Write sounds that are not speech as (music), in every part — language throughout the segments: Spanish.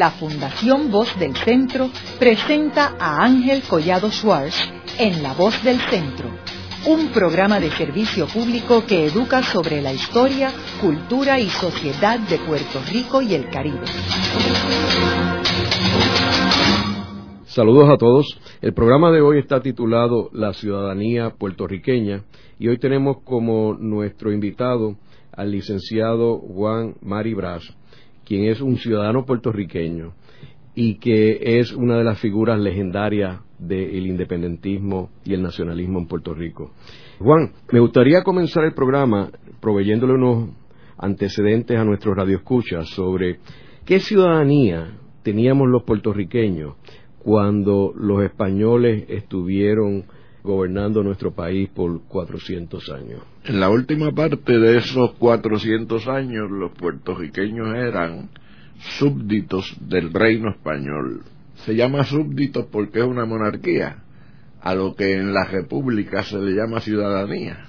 la Fundación Voz del Centro presenta a Ángel Collado Schwartz en La Voz del Centro, un programa de servicio público que educa sobre la historia, cultura y sociedad de Puerto Rico y el Caribe. Saludos a todos. El programa de hoy está titulado La ciudadanía puertorriqueña y hoy tenemos como nuestro invitado al licenciado Juan Mari Bras, quien es un ciudadano puertorriqueño y que es una de las figuras legendarias del independentismo y el nacionalismo en Puerto Rico. Juan, me gustaría comenzar el programa proveyéndole unos antecedentes a nuestros radioescuchas sobre qué ciudadanía teníamos los puertorriqueños cuando los españoles estuvieron gobernando nuestro país por 400 años. En la última parte de esos 400 años los puertorriqueños eran súbditos del reino español. Se llama súbditos porque es una monarquía, a lo que en la república se le llama ciudadanía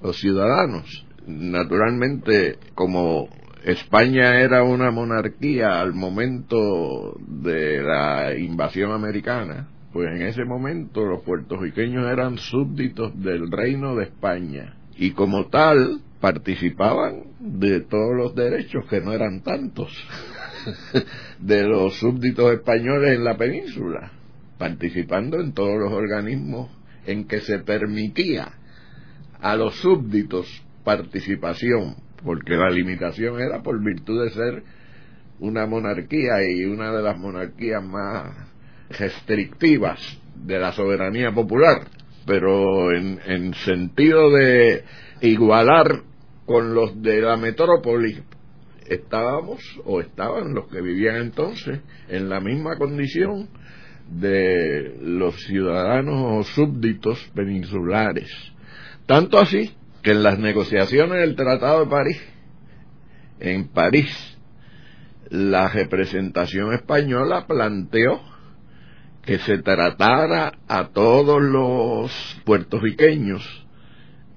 o ciudadanos. Naturalmente, como España era una monarquía al momento de la invasión americana, pues en ese momento los puertorriqueños eran súbditos del reino de España y como tal participaban de todos los derechos que no eran tantos (laughs) de los súbditos españoles en la península, participando en todos los organismos en que se permitía a los súbditos participación, porque la limitación era por virtud de ser una monarquía y una de las monarquías más restrictivas de la soberanía popular, pero en, en sentido de igualar con los de la metrópoli, estábamos o estaban los que vivían entonces en la misma condición de los ciudadanos o súbditos peninsulares. Tanto así que en las negociaciones del Tratado de París, en París, la representación española planteó que se tratara a todos los puertorriqueños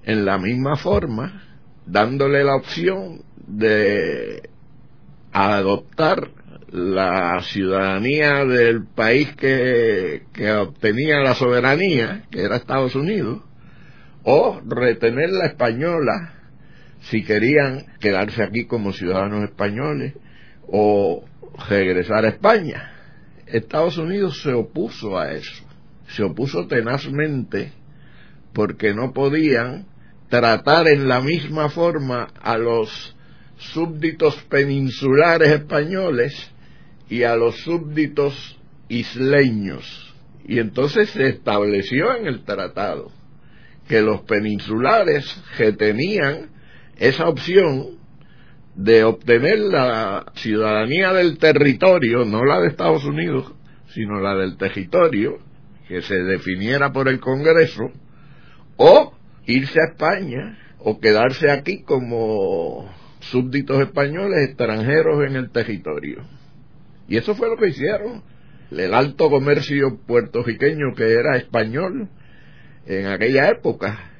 en la misma forma, dándole la opción de adoptar la ciudadanía del país que, que obtenía la soberanía, que era Estados Unidos, o retener la española si querían quedarse aquí como ciudadanos españoles o regresar a España. Estados Unidos se opuso a eso, se opuso tenazmente porque no podían tratar en la misma forma a los súbditos peninsulares españoles y a los súbditos isleños. Y entonces se estableció en el tratado que los peninsulares que tenían esa opción de obtener la ciudadanía del territorio, no la de Estados Unidos, sino la del territorio, que se definiera por el Congreso, o irse a España o quedarse aquí como súbditos españoles extranjeros en el territorio. Y eso fue lo que hicieron. El alto comercio puertorriqueño que era español en aquella época,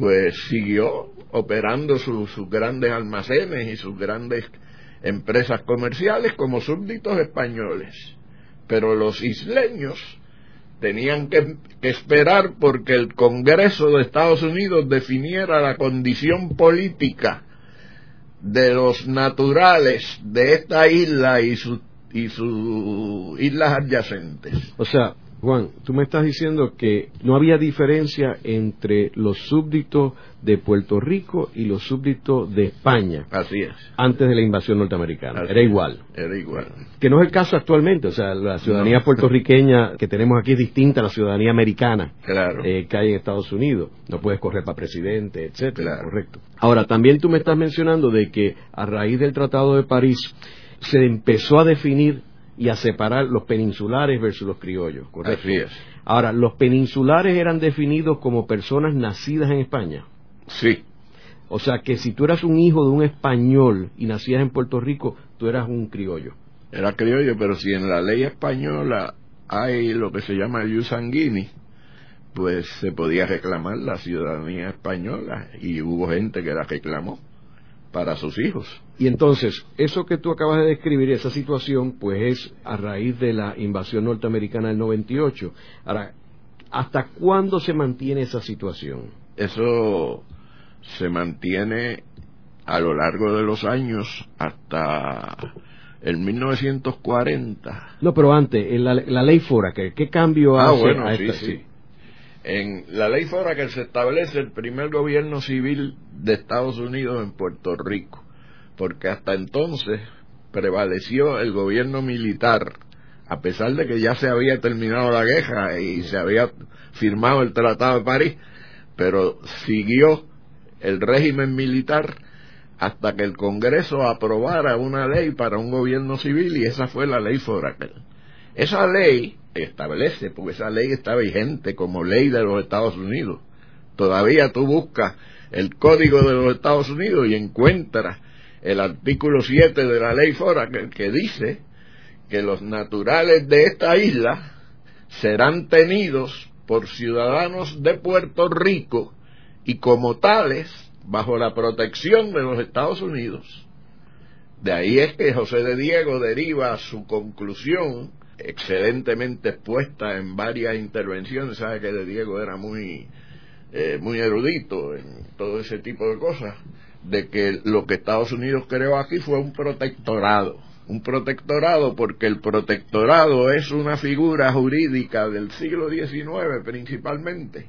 pues siguió operando sus, grandes almacenes y sus grandes empresas comerciales como súbditos españoles. Pero los isleños tenían que, esperar porque el Congreso de Estados Unidos definiera la condición política de los naturales de esta isla y sus y sus islas adyacentes. O sea, Juan, tú me estás diciendo que no había diferencia entre los súbditos de Puerto Rico y los súbditos de España. Así es. Antes de la invasión norteamericana. era igual. Era igual. Que no es el caso actualmente. O sea, la ciudadanía puertorriqueña que tenemos aquí es distinta a la ciudadanía americana claro. Eh, que hay en Estados Unidos. No puedes correr para presidente, etcétera. Correcto. Ahora, también tú me estás mencionando de que a raíz del Tratado de París se empezó a definir y a separar los peninsulares versus los criollos, ¿correcto? Así es. Ahora, ¿los peninsulares eran definidos como personas nacidas en España? Sí. O sea, que si tú eras un hijo de un español y nacías en Puerto Rico, tú eras un criollo. Era criollo, pero si en la ley española hay lo que se llama el jus pues se podía reclamar la ciudadanía española y hubo gente que la reclamó para sus hijos. Y entonces, eso que tú acabas de describir, esa situación, pues es a raíz de la invasión norteamericana del 98. Ahora, ¿hasta cuándo se mantiene esa situación? Eso se mantiene a lo largo de los años hasta el 1940. No, pero antes, la, la ley Foraker, ¿qué cambio ah, hace bueno, a sí, esta? sí. En la ley Foraker se establece el primer gobierno civil de Estados Unidos en Puerto Rico, porque hasta entonces prevaleció el gobierno militar, a pesar de que ya se había terminado la guerra y se había firmado el Tratado de París, pero siguió el régimen militar hasta que el Congreso aprobara una ley para un gobierno civil y esa fue la ley Foraker. Esa ley establece, porque esa ley está vigente como ley de los Estados Unidos. Todavía tú buscas el código de los Estados Unidos y encuentras el artículo 7 de la ley Foraker que dice que los naturales de esta isla serán tenidos por ciudadanos de Puerto Rico y como tales bajo la protección de los Estados Unidos. De ahí es que José de Diego deriva su conclusión, excelentemente expuesta en varias intervenciones, sabe que de Diego era muy, eh, muy erudito en todo ese tipo de cosas, de que lo que Estados Unidos creó aquí fue un protectorado. Un protectorado porque el protectorado es una figura jurídica del siglo XIX principalmente,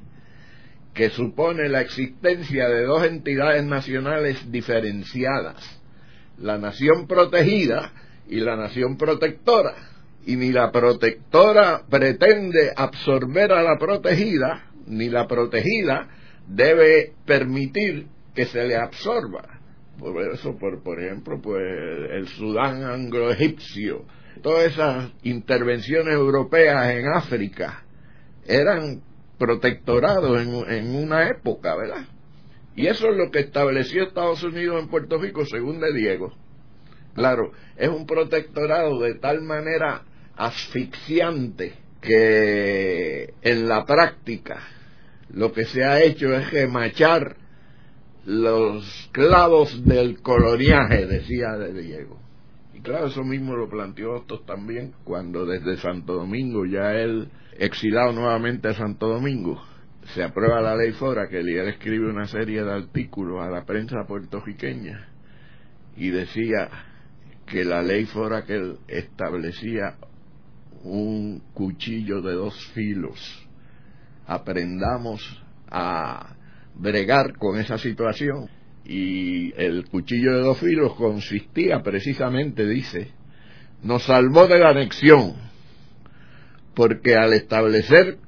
que supone la existencia de dos entidades nacionales diferenciadas, la nación protegida y la nación protectora. Y ni la protectora pretende absorber a la protegida, ni la protegida debe permitir que se le absorba. Por eso, por, por ejemplo, pues el Sudán anglo-egipcio, todas esas intervenciones europeas en África eran protectorado en, en, una época, ¿verdad? Y eso es lo que estableció Estados Unidos en Puerto Rico, según de Diego. Claro, es un protectorado de tal manera asfixiante que en la práctica lo que se ha hecho es remachar los clavos del coloniaje, decía de Diego. Y claro, eso mismo lo planteó Hostos también cuando desde Santo Domingo ya él exilado nuevamente a Santo Domingo, se aprueba la ley Fora, que él escribe una serie de artículos a la prensa puertorriqueña y decía que la ley Fora que él establecía un cuchillo de dos filos. Aprendamos a bregar con esa situación. Y el cuchillo de dos filos consistía precisamente, dice, nos salvó de la anexión, porque al establecer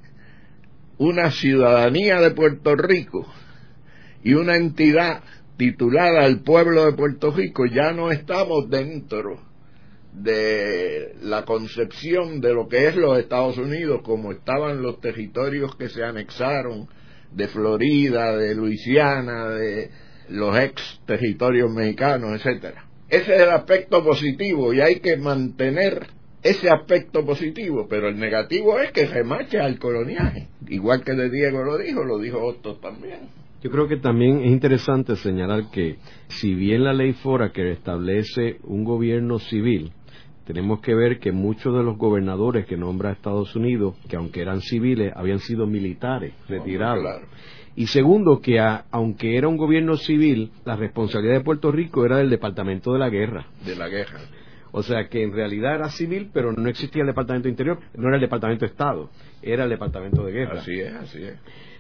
una ciudadanía de Puerto Rico y una entidad titulada al pueblo de Puerto Rico, ya no estamos dentro de la concepción de lo que es los Estados Unidos, como estaban los territorios que se anexaron de Florida, de Luisiana, de los ex territorios mexicanos, etcétera. Ese es el aspecto positivo y hay que mantener ese aspecto positivo, pero el negativo es que remacha al coloniaje. Igual que de Diego lo dijo, lo dijo Otto también. Yo creo que también es interesante señalar que si bien la ley Fora que establece un gobierno civil, tenemos que ver que muchos de los gobernadores que nombra Estados Unidos, que aunque eran civiles, habían sido militares retirados. Claro. Y segundo, que a- aunque era un gobierno civil, la responsabilidad de Puerto Rico era del Departamento de la Guerra. De la guerra. O sea que en realidad era civil, pero no existía el Departamento de Interior, no era el Departamento de Estado, era el Departamento de Guerra. Así es, así es.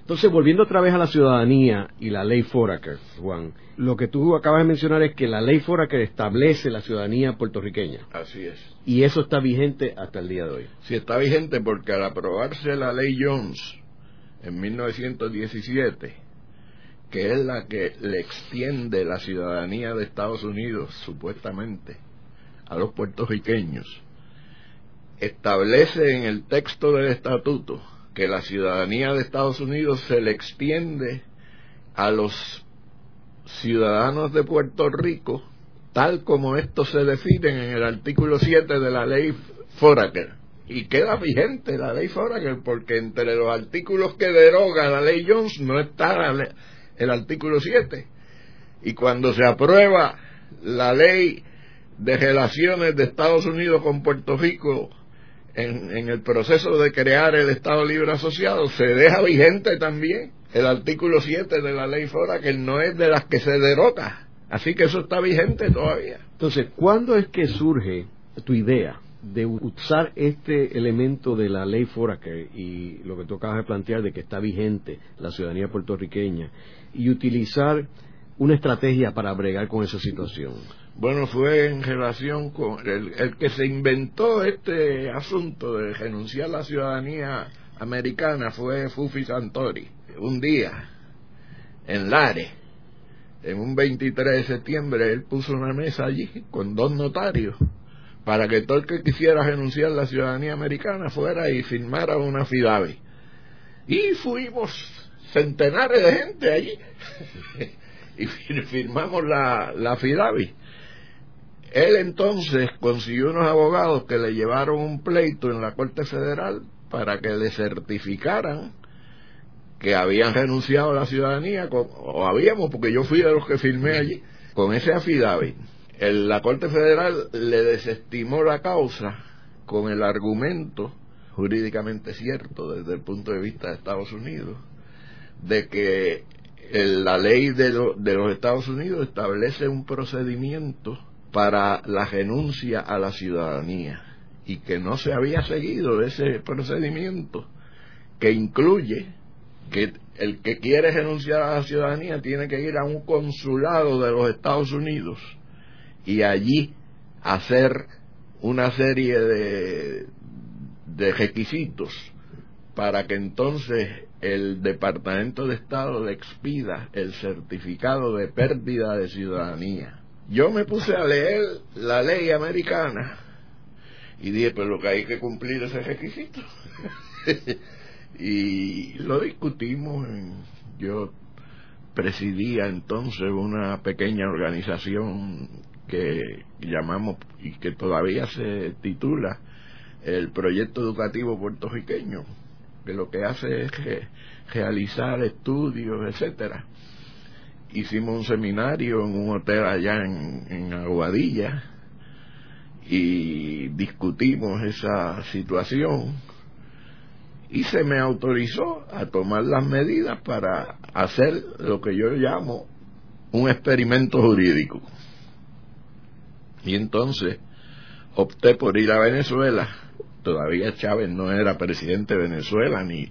Entonces, volviendo otra vez a la ciudadanía y la ley Foraker, Juan, lo que tú acabas de mencionar es que la ley Foraker establece la ciudadanía puertorriqueña Así es. y eso está vigente hasta el día de hoy. Si está vigente porque al aprobarse la ley Jones en 1917, que es la que le extiende la ciudadanía de Estados Unidos, supuestamente, a los puertorriqueños, establece en el texto del estatuto que la ciudadanía de Estados Unidos se le extiende a los ciudadanos de Puerto Rico, tal como estos se definen en el artículo 7 de la ley Foraker. Y queda vigente la ley Foraker, porque entre los artículos que deroga la ley Jones no está la le- el artículo 7. Y cuando se aprueba la ley de relaciones de Estados Unidos con Puerto Rico en, en, el proceso de crear el Estado Libre Asociado se deja vigente también el artículo 7 de la ley FORA que no es de las que se derota. Así que eso está vigente todavía. Entonces, ¿cuándo es que surge tu idea de usar este elemento de la ley Foraker y lo que tú acabas de plantear de que está vigente la ciudadanía puertorriqueña y utilizar una estrategia para bregar con esa situación? Bueno, fue en relación con el, que se inventó este asunto de renunciar la ciudadanía americana fue Fufi Santori. Un día, en Lares, en un 23 de septiembre, él puso una mesa allí con dos notarios para que todo el que quisiera renunciar a la ciudadanía americana fuera y firmara una FIDAVI. Y fuimos centenares de gente allí (laughs) (laughs) y firmamos la, la. Él entonces consiguió unos abogados que le llevaron un pleito en la Corte Federal para que le certificaran que habían renunciado a la ciudadanía, o habíamos, porque yo fui de los que firmé allí, con ese affidavit. El, la Corte Federal le desestimó la causa con el argumento, jurídicamente cierto desde el punto de vista de Estados Unidos, de que la ley de, de los Estados Unidos establece un procedimiento para la renuncia a la ciudadanía y que no se había seguido ese procedimiento que incluye que el que quiere renunciar a la ciudadanía tiene que ir a un consulado de los Estados Unidos y allí hacer una serie de, de requisitos para que entonces el Departamento de Estado le expida el certificado de pérdida de ciudadanía. Yo me puse a leer la ley americana y dije, pues lo que hay que cumplir ese requisito. (laughs) y lo discutimos. yo presidía entonces una pequeña organización que llamamos y que todavía se titula el Proyecto Educativo Puertorriqueño, que lo que hace es realizar estudios, etcétera. Hicimos un seminario en un hotel allá en, en Aguadilla y discutimos esa situación y se me autorizó a tomar las medidas para hacer lo que yo llamo un experimento jurídico. Y entonces opté por ir a Venezuela. Todavía Chávez no era presidente de Venezuela, ni.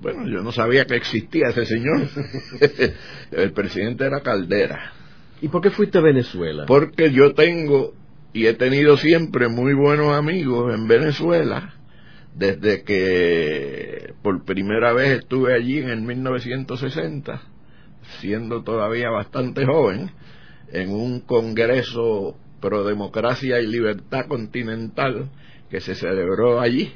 Bueno, yo no sabía que existía ese señor. (laughs) El presidente era Caldera. ¿Y por qué fuiste a Venezuela? Porque yo tengo y he tenido siempre muy buenos amigos en Venezuela desde que por primera vez estuve allí en el 1960, siendo todavía bastante joven, en un congreso pro democracia y libertad continental que se celebró allí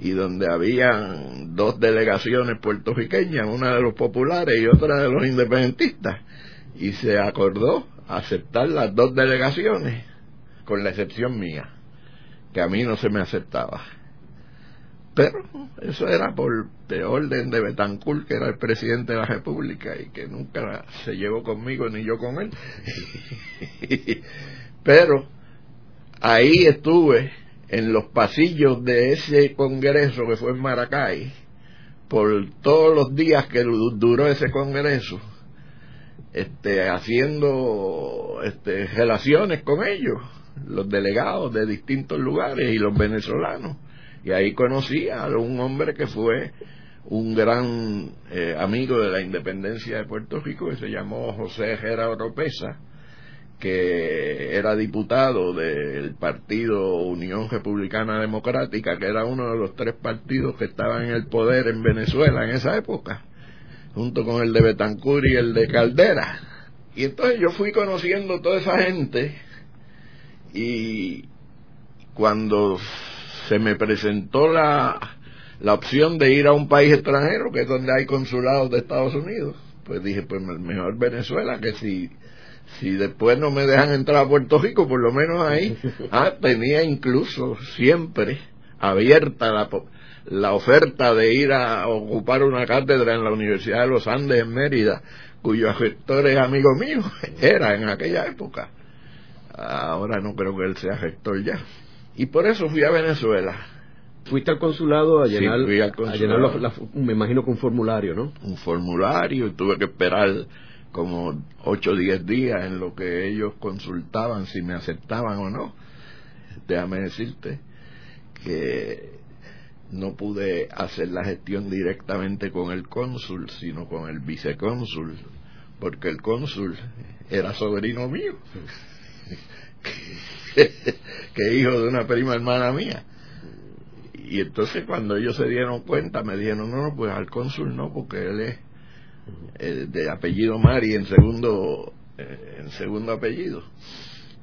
y donde habían dos delegaciones puertorriqueñas, una de los populares y otra de los independentistas, y se acordó aceptar las dos delegaciones con la excepción mía, que a mí no se me aceptaba. Pero eso era por de orden de Betancourt, que era el presidente de la República y que nunca se llevó conmigo ni yo con él. (laughs) Pero ahí estuve en los pasillos de ese congreso que fue en Maracay, por todos los días que duró ese congreso, este, haciendo este, relaciones con ellos los delegados de distintos lugares y los venezolanos. Y ahí conocí a un hombre que fue un gran eh, amigo de la independencia de Puerto Rico que se llamó José Gerardo Oropesa, que era diputado del partido Unión Republicana Democrática, que era uno de los tres partidos que estaban en el poder en Venezuela en esa época, junto con el de Betancur y el de Caldera. Y entonces yo fui conociendo toda esa gente y cuando se me presentó la, la opción de ir a un país extranjero, que es donde hay consulados de Estados Unidos, pues dije, pues mejor Venezuela, que si, si después no me dejan entrar a Puerto Rico, por lo menos ahí, (laughs) ah, tenía incluso siempre abierta la, la oferta de ir a ocupar una cátedra en la Universidad de los Andes en Mérida cuyo gestor es amigo mío, (laughs) era en aquella época. Ahora no creo que él sea gestor ya. Y por eso fui a Venezuela. Fuiste al consulado a llenar, fui al a consulado. llenar la- la- me imagino que un formulario, ¿no? un formulario y tuve que esperar como 8 o 10 días en lo que ellos consultaban si me aceptaban o no. Déjame decirte que no pude hacer la gestión directamente con el cónsul, sino con el vicecónsul, porque el cónsul era sobrino mío, que hijo de una prima hermana mía. Y entonces cuando ellos se dieron cuenta me dijeron, no, no, pues al cónsul no, porque él es eh, de apellido Mari en segundo, eh, en segundo apellido.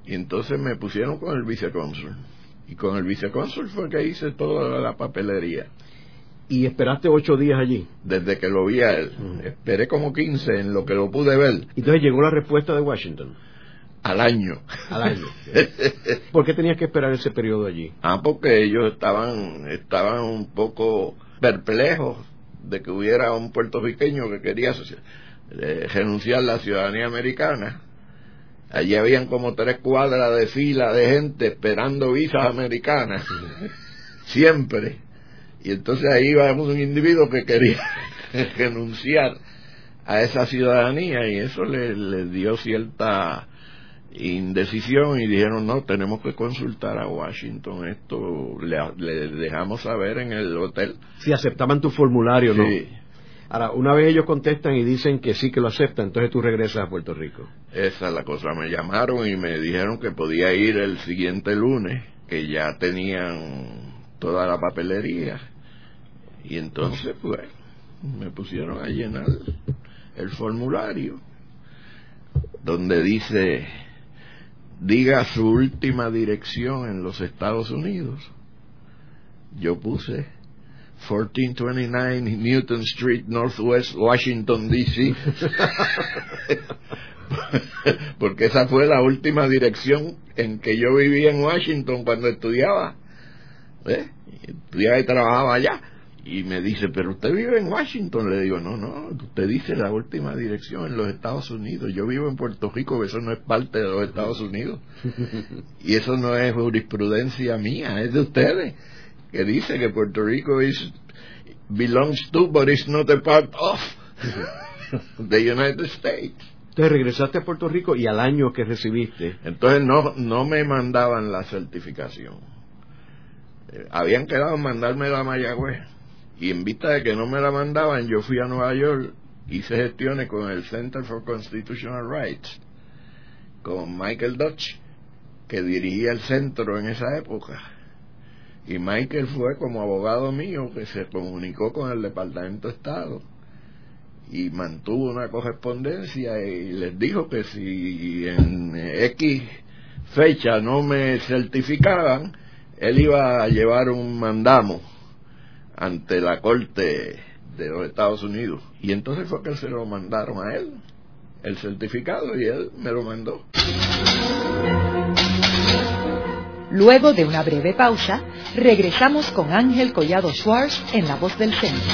Y entonces me pusieron con el vicecónsul. Y con el vicecónsul fue que hice toda la papelería, Y esperaste ocho días allí. desde que lo vi a él. Esperé como 15 en lo que lo pude ver, Entonces llegó la respuesta de Washington al año. al año. (laughs) ¿Por qué tenías que esperar ese periodo allí? Ah, porque ellos estaban, estaban un poco perplejos de que hubiera un puertorriqueño que quería eh, renunciar a la ciudadanía americana. Allí habían como tres cuadras de fila de gente esperando visas americanas, (laughs) siempre. Y entonces ahí iba un individuo que quería (laughs) renunciar a esa ciudadanía y eso le, le dio cierta indecisión y dijeron no tenemos que consultar a Washington esto le, le dejamos saber en el hotel Si aceptaban tu formulario, ¿no? Sí, Ahora, una vez ellos contestan y dicen que sí que lo aceptan, entonces tú regresas a Puerto Rico. esa es la cosa me llamaron y me dijeron que podía ir el siguiente lunes que ya tenían toda la papelería y entonces pues me pusieron a llenar el formulario donde dice diga su última dirección en los Estados Unidos. Yo puse 1429 Newton Street, Northwest Washington, D.C. (laughs) Porque esa fue la última dirección en que yo vivía en Washington cuando estudiaba. ¿eh? Estudiaba y trabajaba allá. Y me dice, pero usted vive en Washington. Le digo, no, no, usted dice la última dirección en los Estados Unidos. Yo vivo en Puerto Rico, eso no es parte de los Estados Unidos. (laughs) y eso no es jurisprudencia mía, es de ustedes. Que dice que Puerto Rico is, belongs to, but is not a part of (laughs) the United States. Entonces regresaste a Puerto Rico y al año que recibiste, Entonces no, no me mandaban la certificación. Eh, habían quedado en mandarme la Mayagüez. Y en vista de que no me la mandaban, yo fui a Nueva York, hice gestiones con el Center for Constitutional Rights, con Michael Dutch, que dirigía el centro en esa época. Y Michael fue como abogado mío que se comunicó con el Departamento de Estado y mantuvo una correspondencia y les dijo que si en X fecha no me certificaban, él iba a llevar un mandamo ante la corte de los Estados Unidos. Y entonces fue que se lo mandaron a él, el certificado, y él me lo mandó. Luego de una breve pausa, regresamos con Ángel Collado Schwartz en La Voz del Centro.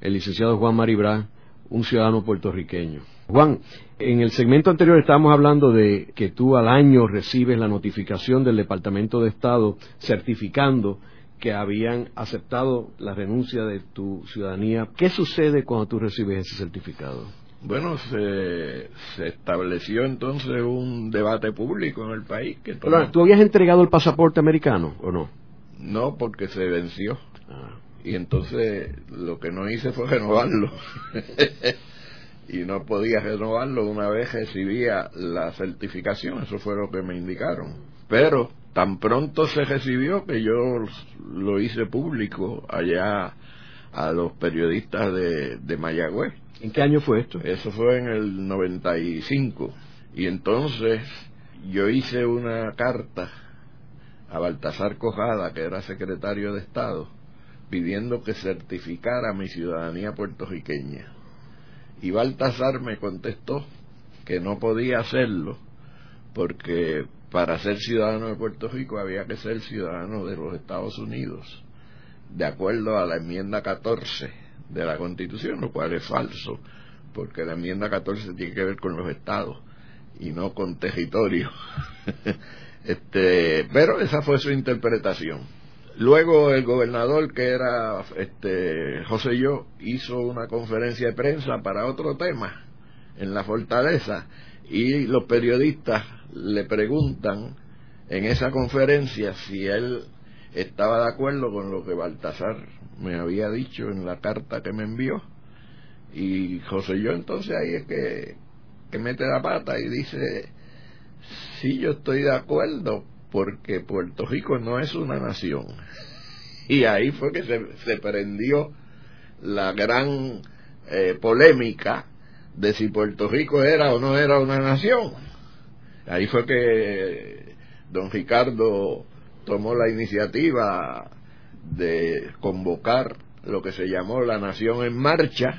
el licenciado Juan Maribra, un ciudadano puertorriqueño. Juan, en el segmento anterior estábamos hablando de que tú al año recibes la notificación del Departamento de Estado certificando que habían aceptado la renuncia de tu ciudadanía. ¿Qué sucede cuando tú recibes ese certificado? Bueno, se, se estableció entonces un debate público en el país que ¿Tú habías entregado el pasaporte americano o no? no porque se venció Ah. Y entonces lo que no hice fue (laughs) renovarlo y no podía renovarlo una vez recibía la certificación eso fue lo que me indicaron pero tan pronto se recibió que yo lo hice público allá a los periodistas de, de Mayagüez. ¿En qué año fue esto? Eso fue en el 95. Y entonces yo hice una carta a Baltasar Cojada, que era secretario de Estado, pidiendo que certificara mi ciudadanía puertorriqueña. Y Baltasar me contestó que no podía hacerlo porque para ser ciudadano de Puerto Rico había que ser ciudadano de los Estados Unidos, de acuerdo a la enmienda 14 de la Constitución, lo cual es falso, porque la enmienda 14 tiene que ver con los estados y no con territorio. (laughs) este, pero esa fue su interpretación. Luego el gobernador, que era este, José Yo, hizo una conferencia de prensa para otro tema en la fortaleza y los periodistas le preguntan en esa conferencia si él estaba de acuerdo con lo que Baltasar me había dicho en la carta que me envió. Y José Yo entonces ahí es que, que mete la pata y dice sí yo estoy de acuerdo porque Puerto Rico no es una nación y ahí fue que se, se prendió la gran eh, polémica de si Puerto Rico era o no era una nación. Ahí fue que don Ricardo tomó la iniciativa de convocar lo que se llamó la Nación en Marcha,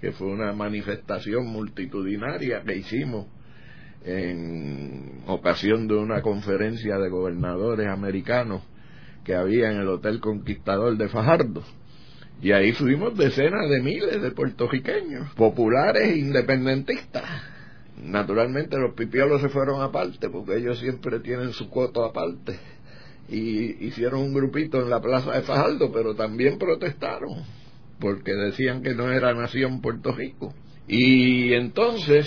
que fue una manifestación multitudinaria que hicimos en ocasión de una conferencia de gobernadores americanos que había en el Hotel Conquistador de Fajardo. Y ahí fuimos decenas de miles de puertorriqueños, populares e independentistas. Naturalmente los pipiolos se fueron aparte, porque ellos siempre tienen su coto aparte. Y hicieron un grupito en la plaza de Fajardo, pero también protestaron, porque decían que no era nación Puerto Rico. Y entonces,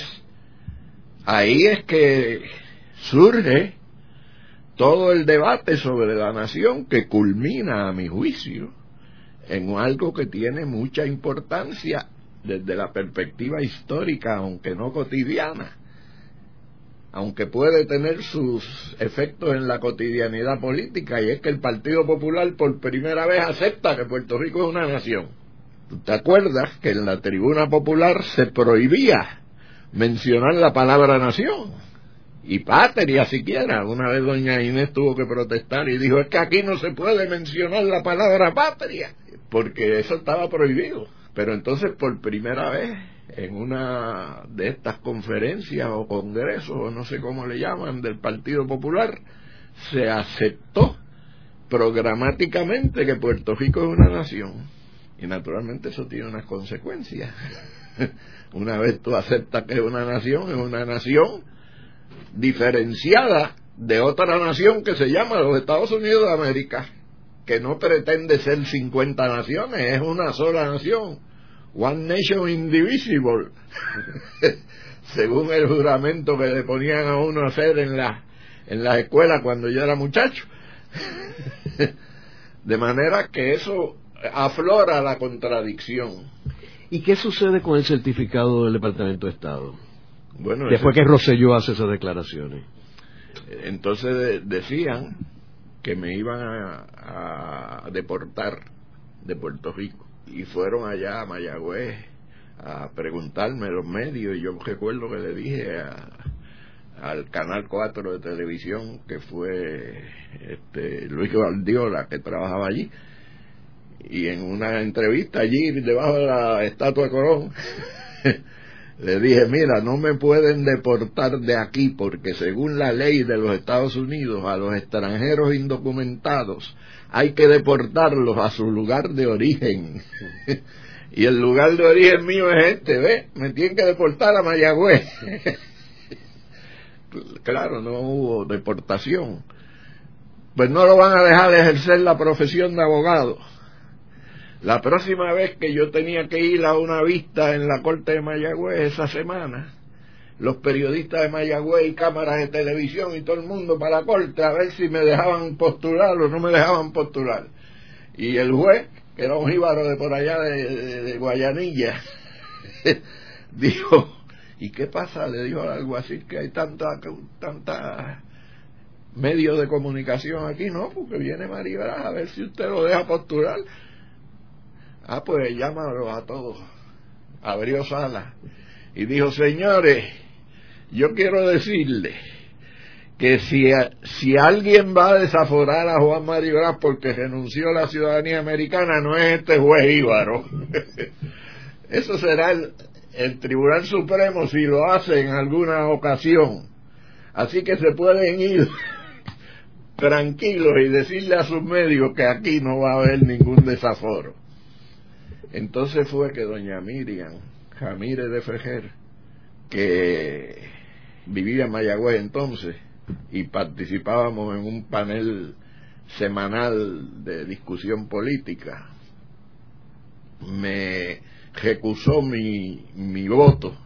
ahí es que surge todo el debate sobre la nación que culmina, a mi juicio, en algo que tiene mucha importancia desde la perspectiva histórica, aunque no cotidiana, aunque puede tener sus efectos en la cotidianidad política, y es que el Partido Popular por primera vez acepta que Puerto Rico es una nación. ¿Tú te acuerdas que en la tribuna popular se prohibía mencionar la palabra nación? y patria siquiera. Una vez doña Inés tuvo que protestar y dijo, es que aquí no se puede mencionar la palabra patria, porque eso estaba prohibido. Pero entonces por primera vez en una de estas conferencias o congresos, o no sé cómo le llaman, del Partido Popular, se aceptó programáticamente que Puerto Rico es una nación. Y naturalmente eso tiene unas consecuencias. (laughs) una vez tú aceptas que es una nación, es una nación diferenciada de otra nación que se llama los Estados Unidos de América, que no pretende ser 50 naciones, es una sola nación. One Nation Indivisible, (laughs) según el juramento que le ponían a uno a hacer en la, en la escuela cuando yo era muchacho. (laughs) de manera que eso aflora la contradicción. ¿Y qué sucede con el certificado del Departamento de Estado? Bueno, Después que Rosselló hace esas declaraciones. Entonces decían que me iban a, deportar de Puerto Rico y fueron allá a Mayagüez a preguntarme los medios y yo recuerdo que le dije al canal 4 de televisión que fue este, Luis Valdiola que trabajaba allí y en una entrevista allí debajo de la estatua de Corón (laughs) le dije, mira, no me pueden deportar de aquí porque según la ley de los Estados Unidos a los extranjeros indocumentados hay que deportarlos a su lugar de origen. (laughs) y el lugar de origen mío es este, ¿ves? Me tienen que deportar a Mayagüez. (laughs) claro, no hubo deportación. Pues no lo van a dejar ejercer la profesión de abogado la próxima vez que yo tenía que ir a una vista en la corte de Mayagüez esa semana, los periodistas de Mayagüez y cámaras de televisión y todo el mundo para la corte a ver si me dejaban postular o no me dejaban postular. Y el juez, que era un jíbaro de por allá de, Guayanilla, (laughs) dijo, ¿y qué pasa? Le dijo algo así, que hay tanta, tanta medios de comunicación aquí, no, porque viene Maribel a ver si usted lo deja postular. Ah, pues llámalo a todos. Abrió sala y dijo, señores, yo quiero decirle que si, si alguien va a desaforar a Juan Mario porque renunció a la ciudadanía americana, no es este juez Íbaro. (laughs) Eso será el, el Tribunal Supremo si lo hace en alguna ocasión. Así que se pueden ir (laughs) tranquilos y decirle a sus médicos que aquí no va a haber ningún desaforo. Entonces fue que doña Miriam Jamírez de Fejer, que vivía en Mayagüez entonces, y participábamos en un panel semanal de discusión política, me recusó mi, mi voto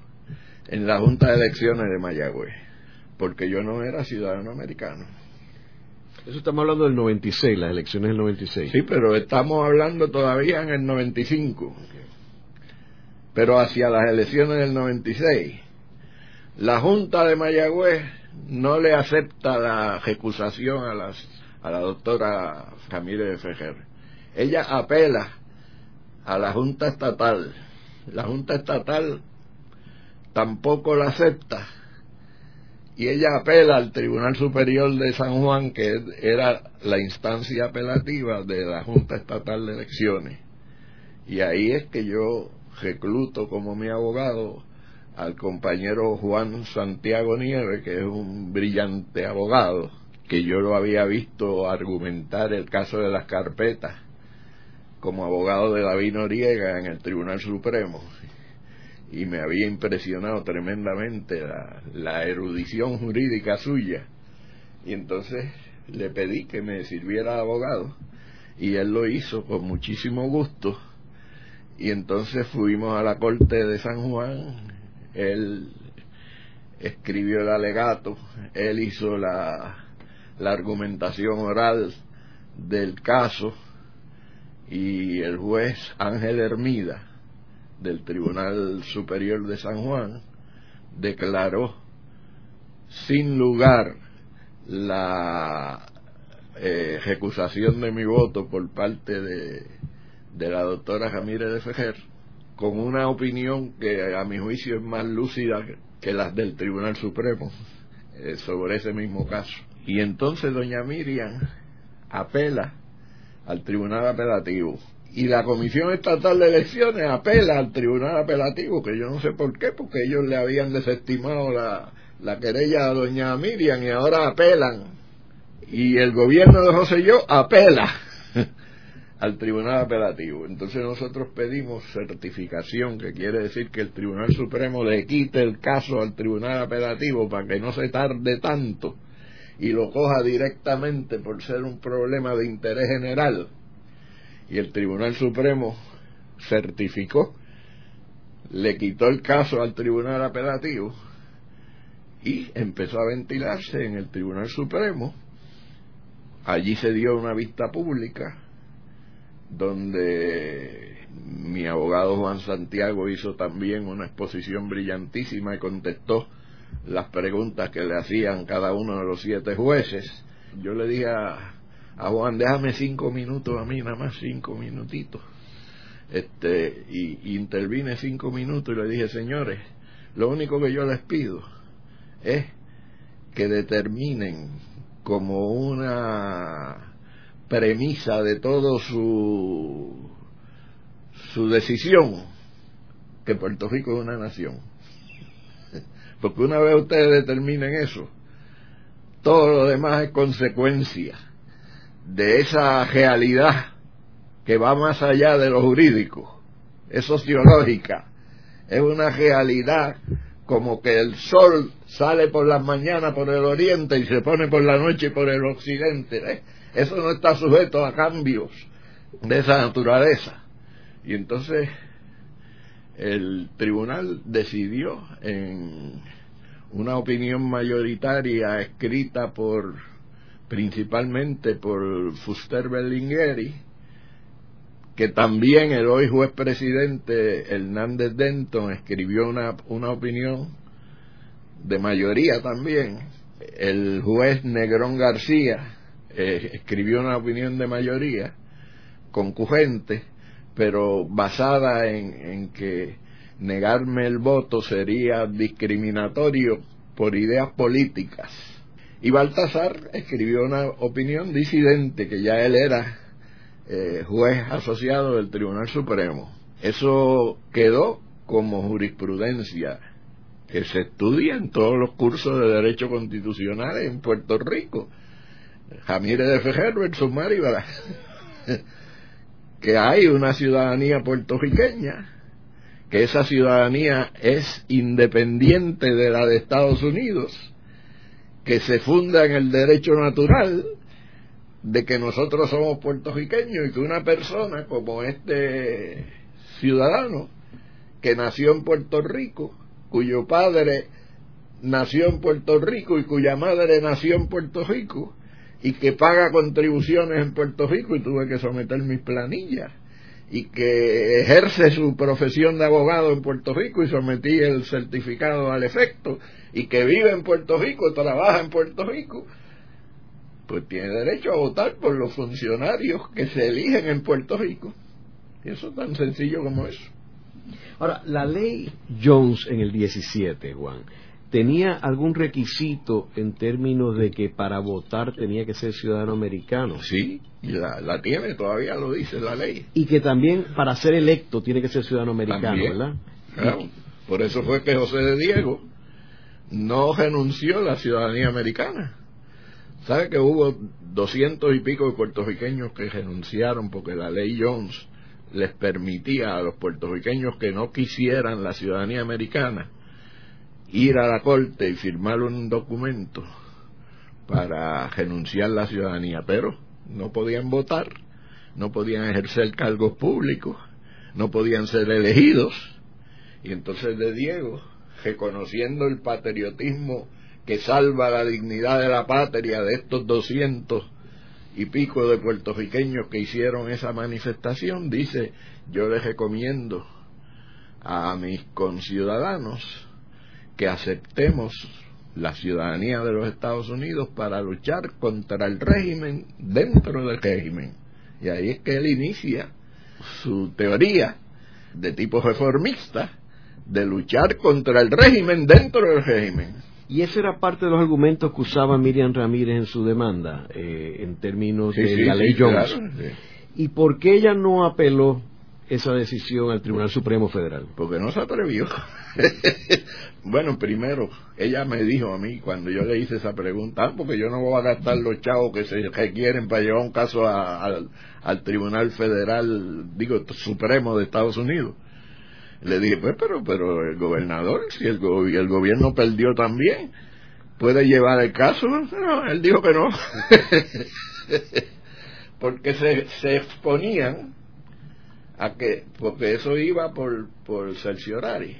en la Junta de Elecciones de Mayagüez, porque yo no era ciudadano americano. Eso estamos hablando del 96, las elecciones del 96. Sí, pero estamos hablando todavía en el 95. Pero hacia las elecciones del 96, la Junta de Mayagüez no le acepta la recusación a, las, a la doctora Camille de Fejer. Ella apela a la Junta Estatal. La Junta Estatal tampoco la acepta y ella apela al Tribunal Superior de San Juan, que era la instancia apelativa de la Junta Estatal de Elecciones. Y ahí es que yo recluto como mi abogado al compañero Juan Santiago Nieves, que es un brillante abogado, que yo lo había visto argumentar el caso de las carpetas como abogado de David Noriega en el Tribunal Supremo y me había impresionado tremendamente la, erudición jurídica suya. Y entonces le pedí que me sirviera de abogado y él lo hizo con muchísimo gusto. Y entonces fuimos a la corte de San Juan él escribió el alegato él hizo la, la argumentación oral del caso y el juez Ángel Hermida del Tribunal Superior de San Juan declaró sin lugar la eh, recusación de mi voto por parte de, de la doctora Jamírez de Fejer con una opinión que a mi juicio es más lúcida que las del Tribunal Supremo eh, sobre ese mismo caso. Y entonces doña Miriam apela al Tribunal Apelativo y la Comisión Estatal de Elecciones apela al Tribunal Apelativo, que yo no sé por qué, porque ellos le habían desestimado la, la querella a doña Miriam y ahora apelan. Y el gobierno de José Yo apela (laughs) al Tribunal Apelativo. Entonces nosotros pedimos certificación, que quiere decir que el Tribunal Supremo le quite el caso al Tribunal Apelativo para que no se tarde tanto y lo coja directamente por ser un problema de interés general y el Tribunal Supremo certificó, le quitó el caso al Tribunal Apelativo y empezó a ventilarse en el Tribunal Supremo. Allí se dio una vista pública donde mi abogado Juan Santiago hizo también una exposición brillantísima y contestó las preguntas que le hacían cada uno de los siete jueces. Yo le dije a, a Juan, déjame cinco minutos a mí, nada más cinco minutitos. Este, y, intervine cinco minutos y le dije, señores, lo único que yo les pido es que determinen como una premisa de todo su, su decisión que Puerto Rico es una nación. (laughs) Porque una vez ustedes determinen eso, todo lo demás es consecuencia de esa realidad que va más allá de lo jurídico, es sociológica, es una realidad como que el sol sale por las mañanas por el oriente y se pone por la noche por el occidente. ¿eh? Eso no está sujeto a cambios de esa naturaleza. Y entonces el tribunal decidió en una opinión mayoritaria escrita por principalmente por Fuster Berlingueri, que también el hoy juez presidente Hernández Denton escribió una, una opinión de mayoría también, el juez Negrón García eh, escribió una opinión de mayoría concurrente, pero basada en que negarme el voto sería discriminatorio por ideas políticas. Y Baltasar escribió una opinión disidente, que ya él era eh, juez asociado del Tribunal Supremo. Eso quedó como jurisprudencia que se estudia en todos los cursos de Derecho Constitucional en Puerto Rico. Jamírez de Fejero, el Maribara, (laughs) que hay una ciudadanía puertorriqueña que esa ciudadanía es independiente de la de Estados Unidos, que se funda en el derecho natural de que nosotros somos puertorriqueños y que una persona como este ciudadano que nació en Puerto Rico, cuyo padre nació en Puerto Rico y cuya madre nació en Puerto Rico y que paga contribuciones en Puerto Rico y tuve que someter mis planillas y que ejerce su profesión de abogado en Puerto Rico y sometí el certificado al efecto y que vive en Puerto Rico, trabaja en Puerto Rico, pues tiene derecho a votar por los funcionarios que se eligen en Puerto Rico. Y eso es tan sencillo como eso. Ahora, la ley Jones en el 17, Juan, tenía algún requisito en términos de que para votar tenía que ser ciudadano americano. Sí, y la, tiene, todavía lo dice la ley. Y que también para ser electo tiene que ser ciudadano americano, ¿verdad? Por eso fue que José de Diego no renunció la ciudadanía americana. ¿Sabe que hubo doscientos y pico de puertorriqueños que renunciaron porque la ley Jones les permitía a los puertorriqueños que no quisieran la ciudadanía americana ir a la corte y firmar un documento para renunciar la ciudadanía, pero no podían votar, no podían ejercer cargos públicos, no podían ser elegidos. Y entonces de Diego, reconociendo el patriotismo que salva la dignidad de la patria de estos doscientos y pico de puertorriqueños que hicieron esa manifestación, dice, yo les recomiendo a mis conciudadanos que aceptemos la ciudadanía de los Estados Unidos para luchar contra el régimen dentro del régimen. Y ahí es que él inicia su teoría de tipo reformista de luchar contra el régimen dentro del régimen. Y ese era parte de los argumentos que usaba Miriam Ramírez en su demanda, eh, en términos de la ley Jones. ¿Y por qué ella no apeló esa decisión al Tribunal Supremo Federal? Porque no se atrevió. (laughs) bueno, primero, ella me dijo a mí cuando yo le hice esa pregunta, ah, porque yo no voy a gastar los chavos que se requieren para llevar un caso al, Tribunal Federal, digo, Supremo de Estados Unidos. Le dije, pues, pero, pero el gobernador, si el, el gobierno perdió también, puede llevar el caso. No, él dijo que no. (laughs) porque se, se exponían a que, porque eso iba por, por cerciorari,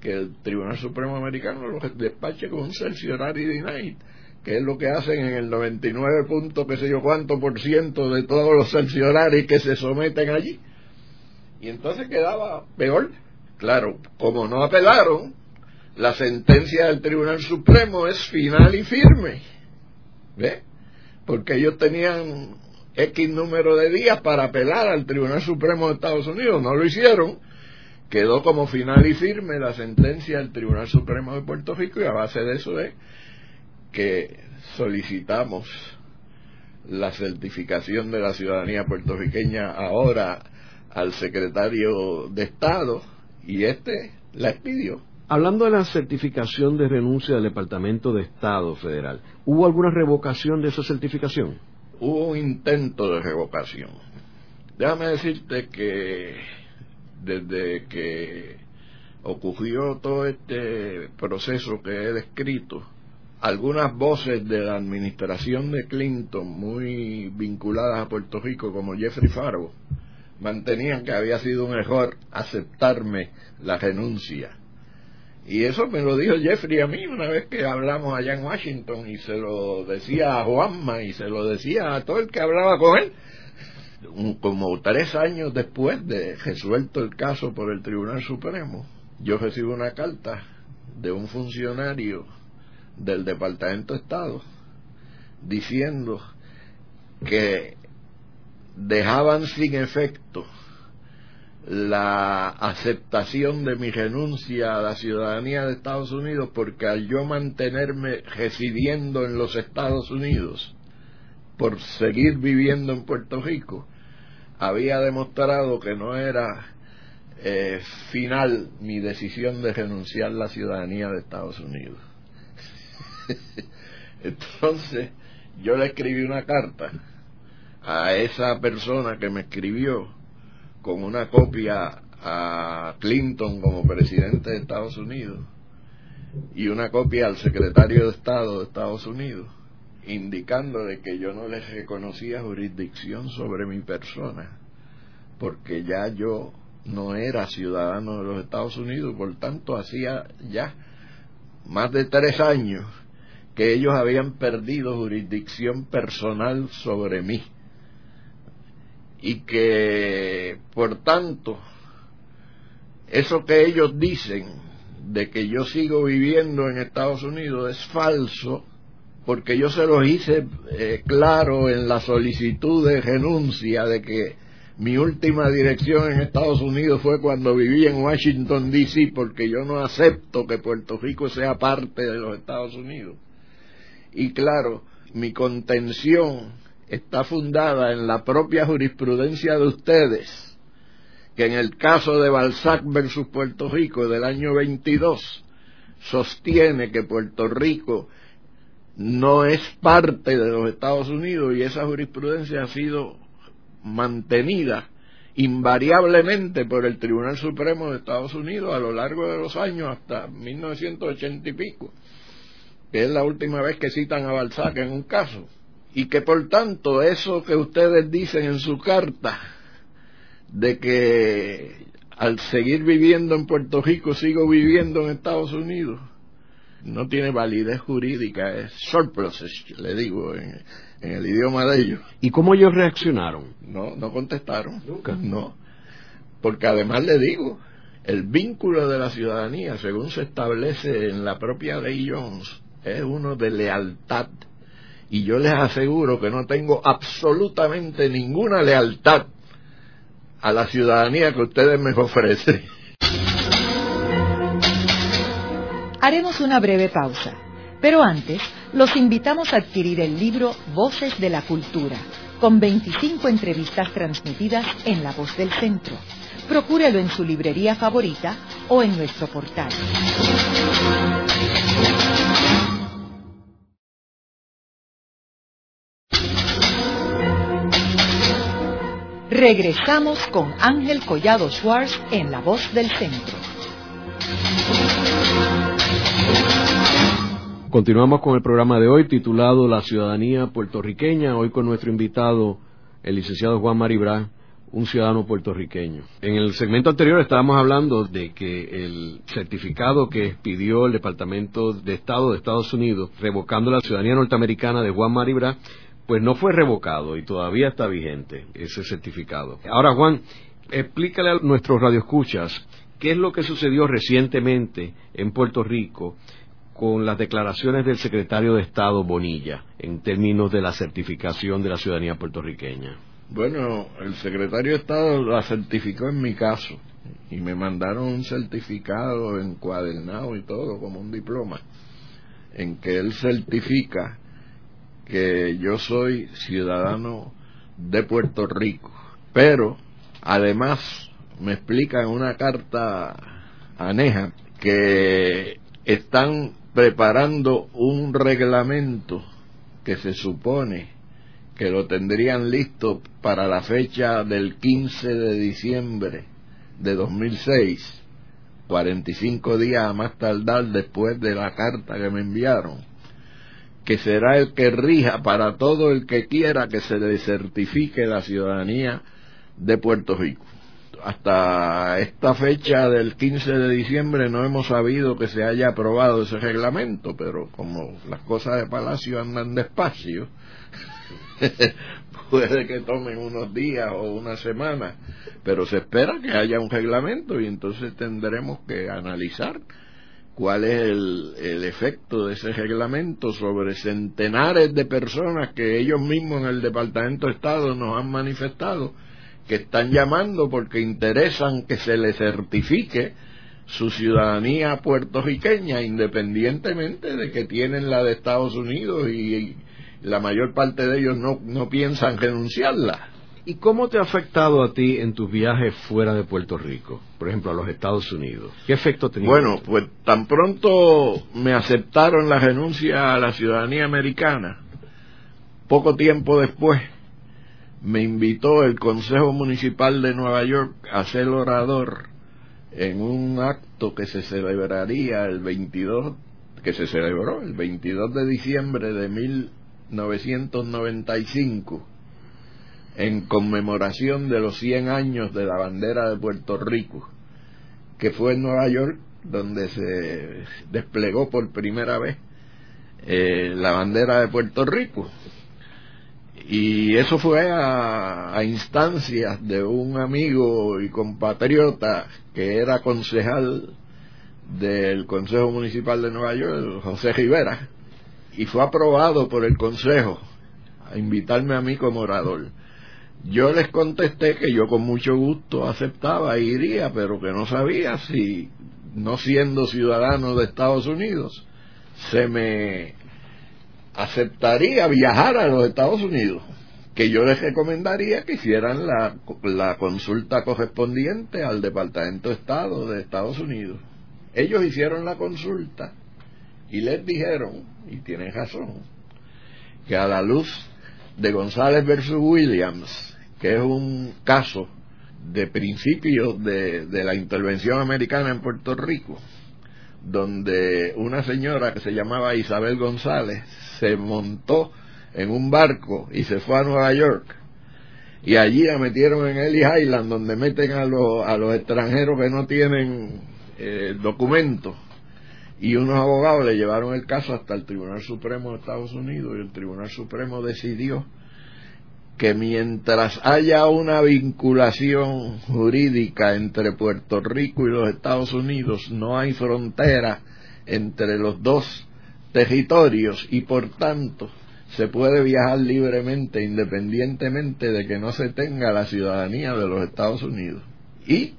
que el Tribunal Supremo Americano lo despache con un cerciorari denied, que es lo que hacen en el 99 punto, qué sé yo cuánto por ciento de todos los cerciorari que se someten allí. Y entonces quedaba peor. Claro, como no apelaron, la sentencia del Tribunal Supremo es final y firme. ¿Ve? Porque ellos tenían X número de días para apelar al Tribunal Supremo de Estados Unidos. No lo hicieron. Quedó como final y firme la sentencia del Tribunal Supremo de Puerto Rico y a base de eso es que solicitamos la certificación de la ciudadanía puertorriqueña ahora al secretario de Estado y este la expidió. Hablando de la certificación de renuncia del Departamento de Estado Federal, ¿hubo alguna revocación de esa certificación? hubo un intento de revocación. Déjame decirte que desde que ocurrió todo este proceso que he descrito, algunas voces de la administración de Clinton, muy vinculadas a Puerto Rico, como Jeffrey Fargo, mantenían que había sido error aceptarme la renuncia y eso me lo dijo Jeffrey a mí una vez que hablamos allá en Washington y se lo decía a Juanma y se lo decía a todo el que hablaba con él. Como tres años después de resuelto el caso por el Tribunal Supremo, yo recibo una carta de un funcionario del Departamento de Estado diciendo que dejaban sin efecto la aceptación de mi renuncia a la ciudadanía de Estados Unidos porque al yo mantenerme residiendo en los Estados Unidos por seguir viviendo en Puerto Rico había demostrado que no era eh, final mi decisión de renunciar a la ciudadanía de Estados Unidos. (laughs) Entonces yo le escribí una carta a esa persona que me escribió con una copia a Clinton como presidente de Estados Unidos y una copia al secretario de Estado de Estados Unidos indicando de que yo no les reconocía jurisdicción sobre mi persona porque ya yo no era ciudadano de los Estados Unidos por tanto hacía ya más de tres años que ellos habían perdido jurisdicción personal sobre mí y que por tanto eso que ellos dicen de que yo sigo viviendo en Estados Unidos es falso porque yo se los hice eh, claro en la solicitud de renuncia de que mi última dirección en Estados Unidos fue cuando viví en Washington, D.C., porque yo no acepto que Puerto Rico sea parte de los Estados Unidos. Y claro, mi contención está fundada en la propia jurisprudencia de ustedes, que en el caso de Balzac versus Puerto Rico del año 22 sostiene que Puerto Rico no es parte de los Estados Unidos y esa jurisprudencia ha sido mantenida invariablemente por el Tribunal Supremo de Estados Unidos a lo largo de los años hasta 1980 y pico, que es la última vez que citan a Balzac en un caso y que por tanto eso que ustedes dicen en su carta de que al seguir viviendo en Puerto Rico sigo viviendo en Estados Unidos no tiene validez jurídica, es surpluses, le digo en, en, el idioma de ellos. ¿Y cómo ellos reaccionaron? No, no contestaron. Nunca. No. Porque además le digo, el vínculo de la ciudadanía, según se establece en la propia ley Jones, es uno de lealtad y yo les aseguro que no tengo absolutamente ninguna lealtad a la ciudadanía que ustedes me ofrecen. Haremos una breve pausa, pero antes los invitamos a adquirir el libro Voces de la Cultura, con 25 entrevistas transmitidas en La Voz del Centro. Procúrelo en su librería favorita o en nuestro portal. Regresamos con Ángel Collado Schwartz en La Voz del Centro. Continuamos con el programa de hoy titulado La ciudadanía puertorriqueña, hoy con nuestro invitado, el licenciado Juan Maribra, un ciudadano puertorriqueño. En el segmento anterior estábamos hablando de que el certificado que pidió el Departamento de Estado de Estados Unidos, revocando la ciudadanía norteamericana de Juan Maribra, pues no fue revocado y todavía está vigente ese certificado. Ahora, Juan, explícale a nuestros radioescuchas qué es lo que sucedió recientemente en Puerto Rico con las declaraciones del secretario de Estado Bonilla en términos de la certificación de la ciudadanía puertorriqueña. Bueno, el secretario de Estado la certificó en mi caso y me mandaron un certificado encuadernado y todo como un diploma en que él certifica que yo soy ciudadano de Puerto Rico, pero además me explica en una carta aneja que están preparando un reglamento que se supone que lo tendrían listo para la fecha del 15 de diciembre de 2006, 45 días a más tardar después de la carta que me enviaron que será el que rija para todo el que quiera que se le certifique la ciudadanía de Puerto Rico. Hasta esta fecha del 15 de diciembre no hemos sabido que se haya aprobado ese reglamento, pero como las cosas de Palacio andan despacio, (laughs) puede que tomen unos días o una semana, pero se espera que haya un reglamento y entonces tendremos que analizar cuál es el, el, efecto de ese reglamento sobre centenares de personas que ellos mismos en el Departamento de Estado nos han manifestado que están llamando porque interesan que se les certifique su ciudadanía puertorriqueña independientemente de que tienen la de Estados Unidos y, la mayor parte de ellos no, no piensan renunciarla. ¿Y cómo te ha afectado a ti en tus viajes fuera de Puerto Rico, por ejemplo, a los Estados Unidos? ¿Qué efecto tenido? Bueno, pues tan pronto me aceptaron la renuncia a la ciudadanía americana, poco tiempo después me invitó el Consejo Municipal de Nueva York a ser orador en un acto que se celebraría el 22, que se celebró el 22 de diciembre de 1995 en conmemoración de los 100 años de la bandera de Puerto Rico, que fue en Nueva York donde se desplegó por primera vez eh, la bandera de Puerto Rico. Y eso fue a, a, instancias de un amigo y compatriota que era concejal del Consejo Municipal de Nueva York, José Rivera, y fue aprobado por el Consejo a invitarme a mí como orador. Yo les contesté que yo con mucho gusto aceptaba iría, pero que no sabía si, no siendo ciudadano de Estados Unidos, se me aceptaría viajar a los Estados Unidos, que yo les recomendaría que hicieran la, la consulta correspondiente al Departamento de Estado de Estados Unidos. Ellos hicieron la consulta y les dijeron, y tienen razón, que a la luz de González versus Williams, que es un caso de principio de, de la intervención americana en Puerto Rico, donde una señora que se llamaba Isabel González se montó en un barco y se fue a Nueva York. Y allí la metieron en Ellis Island donde meten a los, a los extranjeros que no tienen eh, documentos y unos abogados le llevaron el caso hasta el Tribunal Supremo de Estados Unidos y el Tribunal Supremo decidió que mientras haya una vinculación jurídica entre Puerto Rico y los Estados Unidos, no hay frontera entre los dos territorios y por tanto se puede viajar libremente independientemente de que no se tenga la ciudadanía de los Estados Unidos. Y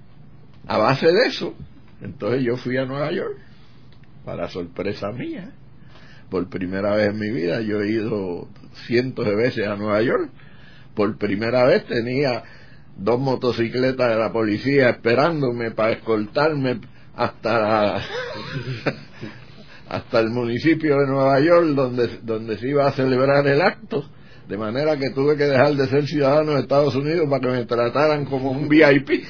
a base de eso, entonces yo fui a Nueva York, para sorpresa mía, por primera vez en mi vida, yo he ido cientos de veces a Nueva York, por primera vez tenía dos motocicletas de la policía esperándome para escoltarme hasta (laughs) hasta el municipio de Nueva York donde, donde se iba a celebrar el acto, de manera que tuve que dejar de ser ciudadano de Estados Unidos para que me trataran como un VIP. (laughs)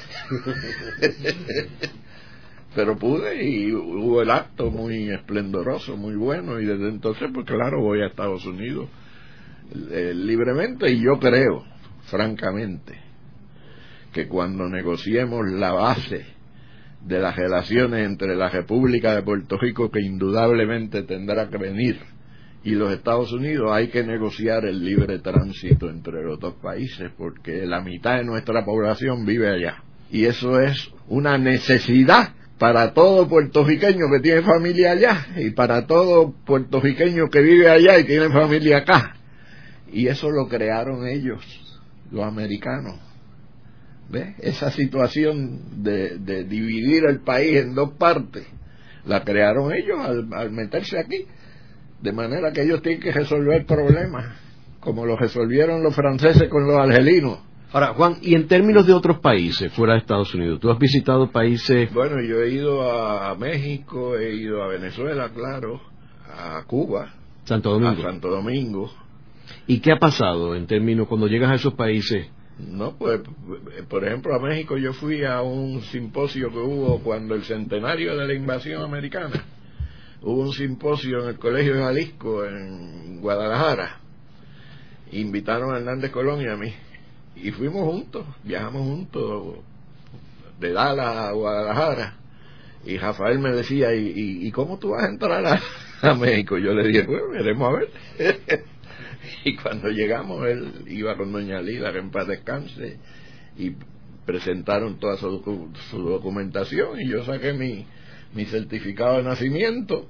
Pero pude y hubo el acto muy esplendoroso, muy bueno, y desde entonces, pues claro, voy a Estados Unidos eh, libremente y yo creo, francamente, que cuando negociemos la base de las relaciones entre la República de Puerto Rico, que indudablemente tendrá que venir, y los Estados Unidos, hay que negociar el libre tránsito entre los dos países, porque la mitad de nuestra población vive allá. Y eso es una necesidad para todo puertorriqueño que tiene familia allá y para todo puertorriqueño que vive allá y tiene familia acá. Y eso lo crearon ellos, los americanos esa situación de, dividir el país en dos partes, la crearon ellos al, meterse aquí, de manera que ellos tienen que resolver problemas, como lo resolvieron los franceses con los argelinos. Ahora, Juan, y en términos de otros países fuera de Estados Unidos, ¿tú has visitado países? Bueno, yo he ido a México, he ido a Venezuela, claro, a Cuba, Santo Domingo. A Santo Domingo. ¿Y qué ha pasado en términos cuando llegas a esos países? No, pues, por ejemplo, a México yo fui a un simposio que hubo cuando el centenario de la invasión americana. Hubo un simposio en el Colegio de Jalisco, en Guadalajara. Invitaron a Hernández Colón y a mí. Y fuimos juntos, viajamos juntos de Dallas a Guadalajara. Y Rafael me decía, ¿y, y, cómo tú vas a entrar a, (laughs) a México? Yo le dije, bueno, veremos a ver. (laughs) y cuando llegamos él iba con doña Lila en paz descanse y presentaron toda su, documentación y yo saqué mi, mi certificado de nacimiento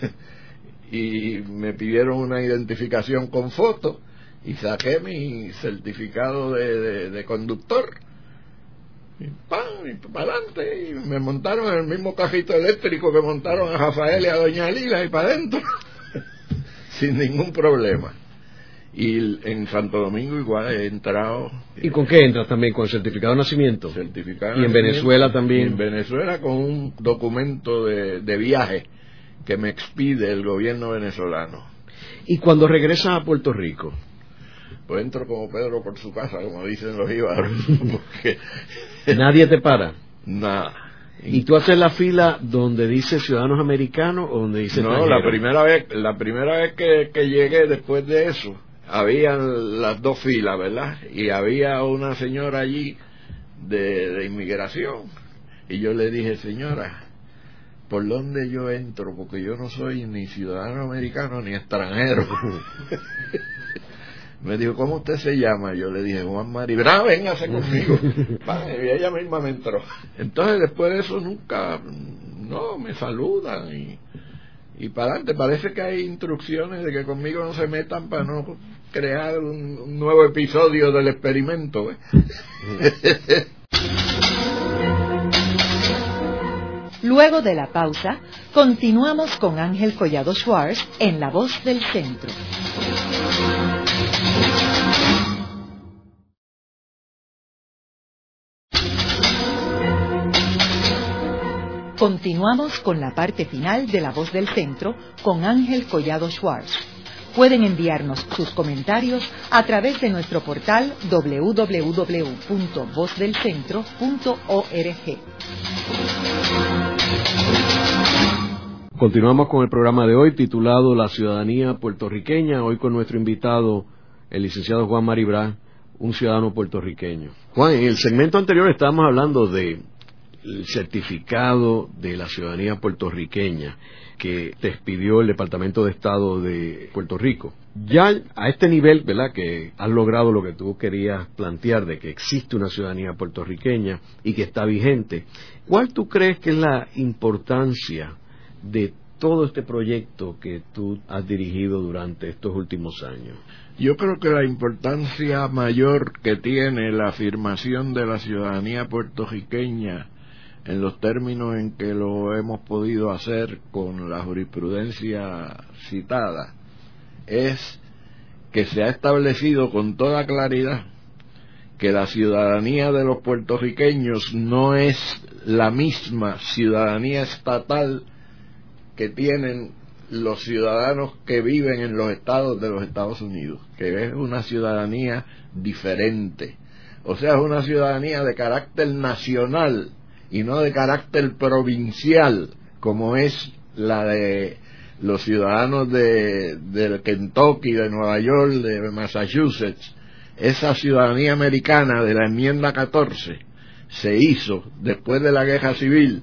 (laughs) y me pidieron una identificación con foto y saqué mi certificado de, conductor y ¡pam! y para adelante y me montaron en el mismo cajito eléctrico que montaron a Rafael y a Doña Lila y para adentro (laughs) sin ningún problema y en Santo Domingo igual he entrado. ¿Y con qué entras también? ¿Con certificado de nacimiento? Certificado ¿Y en Venezuela también? en Venezuela con un documento de, de viaje que me expide el gobierno venezolano. ¿Y cuando regresas a Puerto Rico? Pues entro como Pedro por su casa, como dicen los íbaros. (laughs) Porque... ¿Nadie te para? Nada. ¿Y tú haces la fila donde dice ciudadanos americanos o donde dice No, la primera vez, la primera vez que, que llegué después de eso, habían las dos filas, ¿verdad? Y había una señora allí de, inmigración. Y yo le dije, señora, ¿por dónde yo entro? Porque yo no soy ni ciudadano americano ni extranjero. (laughs) me dijo, ¿cómo usted se llama? Yo le dije, Juan Mari, ah, véngase conmigo. (laughs) y ella misma me entró. Entonces, después de eso, nunca, no, me saludan y, y para adelante. Parece que hay instrucciones de que conmigo no se metan para no crear un, nuevo episodio del experimento. ¿eh? (laughs) Luego de la pausa, continuamos con Ángel Collado Schwartz en La Voz del Centro. Continuamos con la parte final de La Voz del Centro con Ángel Collado Schwartz. Pueden enviarnos sus comentarios a través de nuestro portal www.vozdelcentro.org. Continuamos con el programa de hoy titulado La ciudadanía puertorriqueña, hoy con nuestro invitado, el licenciado Juan Maribra, un ciudadano puertorriqueño. Juan, en el segmento anterior estábamos hablando de el certificado de la ciudadanía puertorriqueña que te expidió el Departamento de Estado de Puerto Rico. Ya a este nivel, ¿verdad?, que has logrado lo que tú querías plantear de que existe una ciudadanía puertorriqueña y que está vigente, ¿cuál tú crees que es la importancia de todo este proyecto que tú has dirigido durante estos últimos años? Yo creo que la importancia mayor que tiene la afirmación de la ciudadanía puertorriqueña en los términos en que lo hemos podido hacer con la jurisprudencia citada, es que se ha establecido con toda claridad que la ciudadanía de los puertorriqueños no es la misma ciudadanía estatal que tienen los ciudadanos que viven en los estados de los Estados Unidos, que es una ciudadanía diferente. O sea, es una ciudadanía de carácter nacional y no de carácter provincial como es la de los ciudadanos de, Kentucky, de Nueva York, de Massachusetts, esa ciudadanía americana de la enmienda 14 se hizo después de la guerra civil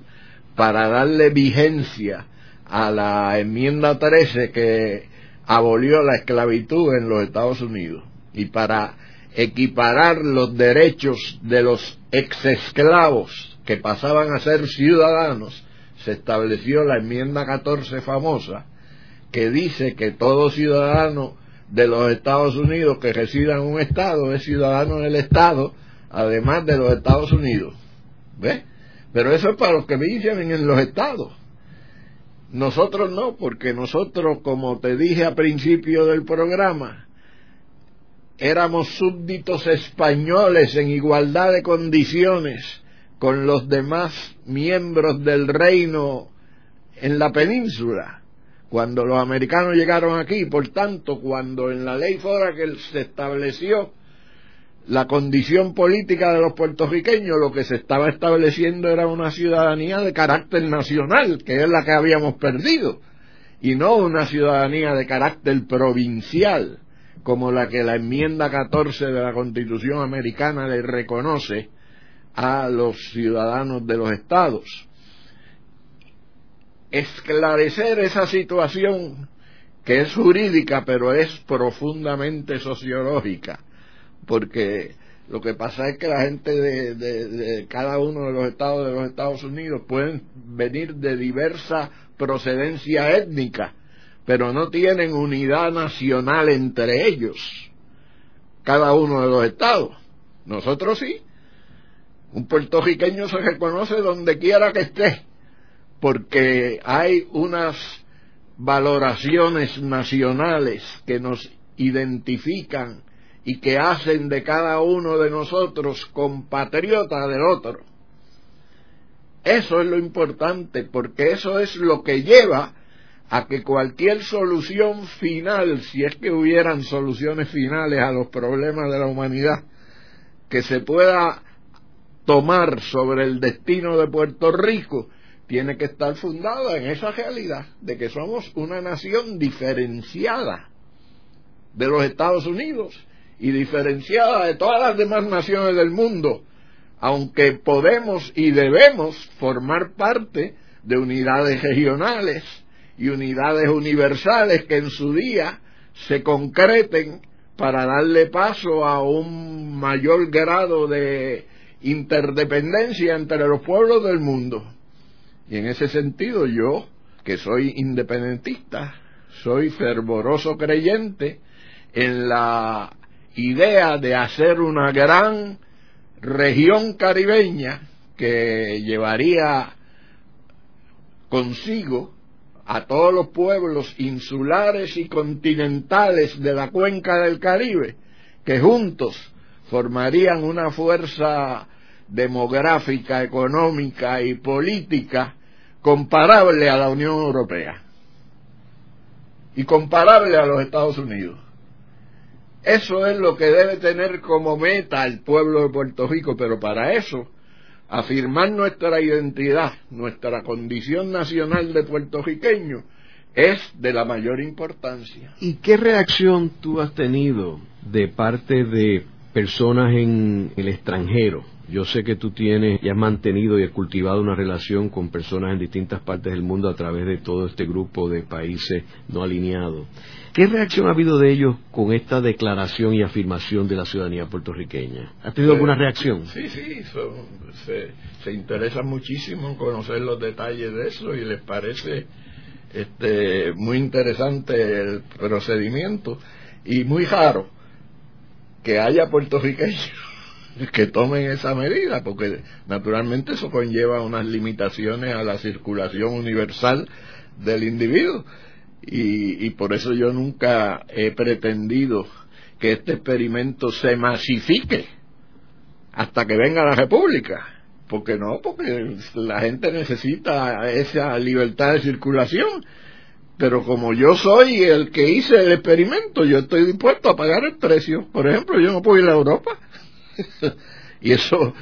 para darle vigencia a la enmienda 13 que abolió la esclavitud en los Estados Unidos y para equiparar los derechos de los exesclavos que pasaban a ser ciudadanos, se estableció la enmienda 14 famosa, que dice que todo ciudadano de los Estados Unidos que resida en un Estado es ciudadano del Estado, además de los Estados Unidos. ¿Ves? Pero eso es para los que viven en los Estados. Nosotros no, porque nosotros, como te dije al principio del programa, éramos súbditos españoles en igualdad de condiciones con los demás miembros del reino en la península cuando los americanos llegaron aquí. Por tanto, cuando en la ley que se estableció la condición política de los puertorriqueños, lo que se estaba estableciendo era una ciudadanía de carácter nacional, que es la que habíamos perdido, y no una ciudadanía de carácter provincial, como la que la enmienda 14 de la Constitución americana le reconoce a los ciudadanos de los estados. Esclarecer esa situación que es jurídica pero es profundamente sociológica, porque Lo que pasa es que la gente de, de, cada uno de los estados de los Estados Unidos pueden venir de diversa procedencia étnica, pero no tienen unidad nacional entre ellos, cada uno de los estados. Nosotros sí. Un puertorriqueño se reconoce donde quiera que esté, porque hay unas valoraciones nacionales que nos identifican y que hacen de cada uno de nosotros compatriota del otro. Eso es lo importante, porque eso es lo que lleva a que cualquier solución final, si es que hubieran soluciones finales a los problemas de la humanidad, que se pueda tomar sobre el destino de Puerto Rico, tiene que estar fundada en esa realidad de que somos una nación diferenciada de los Estados Unidos y diferenciada de todas las demás naciones del mundo, aunque podemos y debemos formar parte de unidades regionales y unidades universales que en su día se concreten para darle paso a un mayor grado de interdependencia entre los pueblos del mundo. Y en ese sentido yo, que soy independentista, soy fervoroso creyente en la idea de hacer una gran región caribeña que llevaría consigo a todos los pueblos insulares y continentales de la cuenca del Caribe, que juntos formarían una fuerza demográfica, económica y política comparable a la Unión Europea y comparable a los Estados Unidos. Eso es lo que debe tener como meta el pueblo de Puerto Rico, pero para eso, afirmar nuestra identidad, nuestra condición nacional de puertorriqueño, es de la mayor importancia. ¿Y qué reacción tú has tenido de parte de personas en el extranjero yo sé que tú tienes y has mantenido y has cultivado una relación con personas en distintas partes del mundo a través de todo este grupo de países no alineados. ¿Qué reacción ha habido de ellos con esta declaración y afirmación de la ciudadanía puertorriqueña? ¿Has tenido alguna reacción? Sí, sí, se, se interesan muchísimo en conocer los detalles de eso y les parece este, muy interesante el procedimiento y muy raro que haya puertorriqueños que tomen esa medida, porque naturalmente eso conlleva unas limitaciones a la circulación universal del individuo. Y, y por eso yo nunca he pretendido que este experimento se masifique hasta que venga la República. Porque no, porque la gente necesita esa libertad de circulación. Pero como yo soy el que hice el experimento, yo estoy dispuesto a pagar el precio. Por ejemplo, yo no puedo ir a Europa (laughs) y eso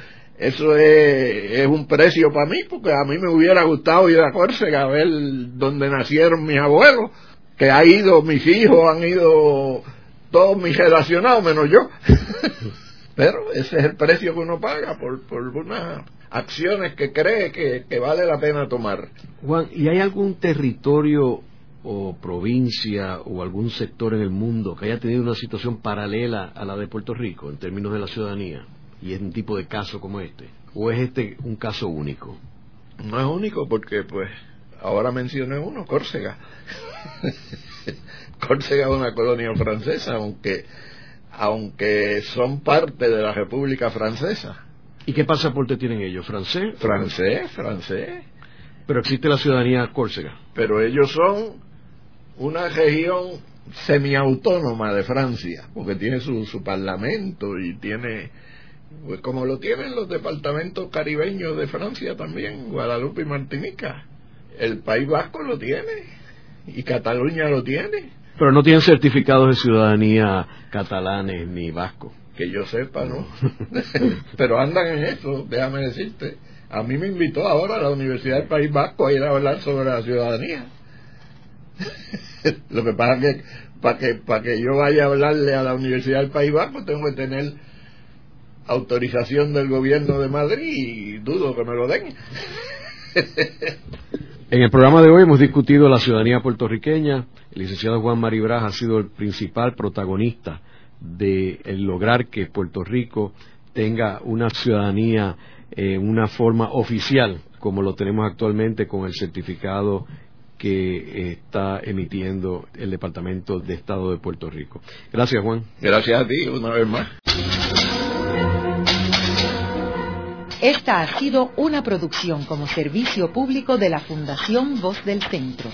eso es, un precio para mí, porque a mí me hubiera gustado ir a Córcega a ver dónde nacieron mis abuelos, que ha ido, mis hijos han ido, todos mis relacionados, menos yo. (laughs) Pero ese es el precio que uno paga por, por unas acciones que cree que, que vale la pena tomar. Juan, ¿y hay algún territorio o provincia o algún sector en el mundo que haya tenido una situación paralela a la de Puerto Rico en términos de la ciudadanía y es un tipo de caso como este o es este un caso único no es único porque pues ahora mencioné uno Córcega. (laughs) Córcega es una colonia francesa aunque aunque son parte de la República Francesa. ¿y qué pasaporte tienen ellos? ¿francés? francés, francés. Pero existe la ciudadanía Córcega. Pero ellos son una región semiautónoma de Francia, porque tiene su, su parlamento y tiene, pues como lo tienen los departamentos caribeños de Francia también, Guadalupe y Martinica. El País Vasco lo tiene y Cataluña lo tiene. Pero no tienen certificados de ciudadanía catalanes ni vascos. Que yo sepa, ¿no? (laughs) Pero andan en eso, déjame decirte. A mí me invitó ahora a la Universidad del País Vasco a ir a hablar sobre la ciudadanía. Lo que pasa es que para que para que yo vaya a hablarle a la Universidad del País Vasco tengo que tener autorización del gobierno de Madrid y dudo que me lo den. En el programa de hoy hemos discutido la ciudadanía puertorriqueña. El licenciado Juan Maribraz ha sido el principal protagonista de lograr que Puerto Rico tenga una ciudadanía en una forma oficial, como lo tenemos actualmente con el certificado que está emitiendo el Departamento de Estado de Puerto Rico. Gracias, Juan. Gracias a ti, una vez más. Esta ha sido una producción como servicio público de la Fundación Voz del Centro.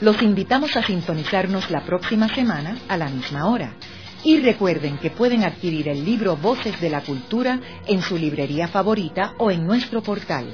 Los invitamos a sintonizarnos la próxima semana a la misma hora. Y recuerden que pueden adquirir el libro Voces de la Cultura en su librería favorita o en nuestro portal.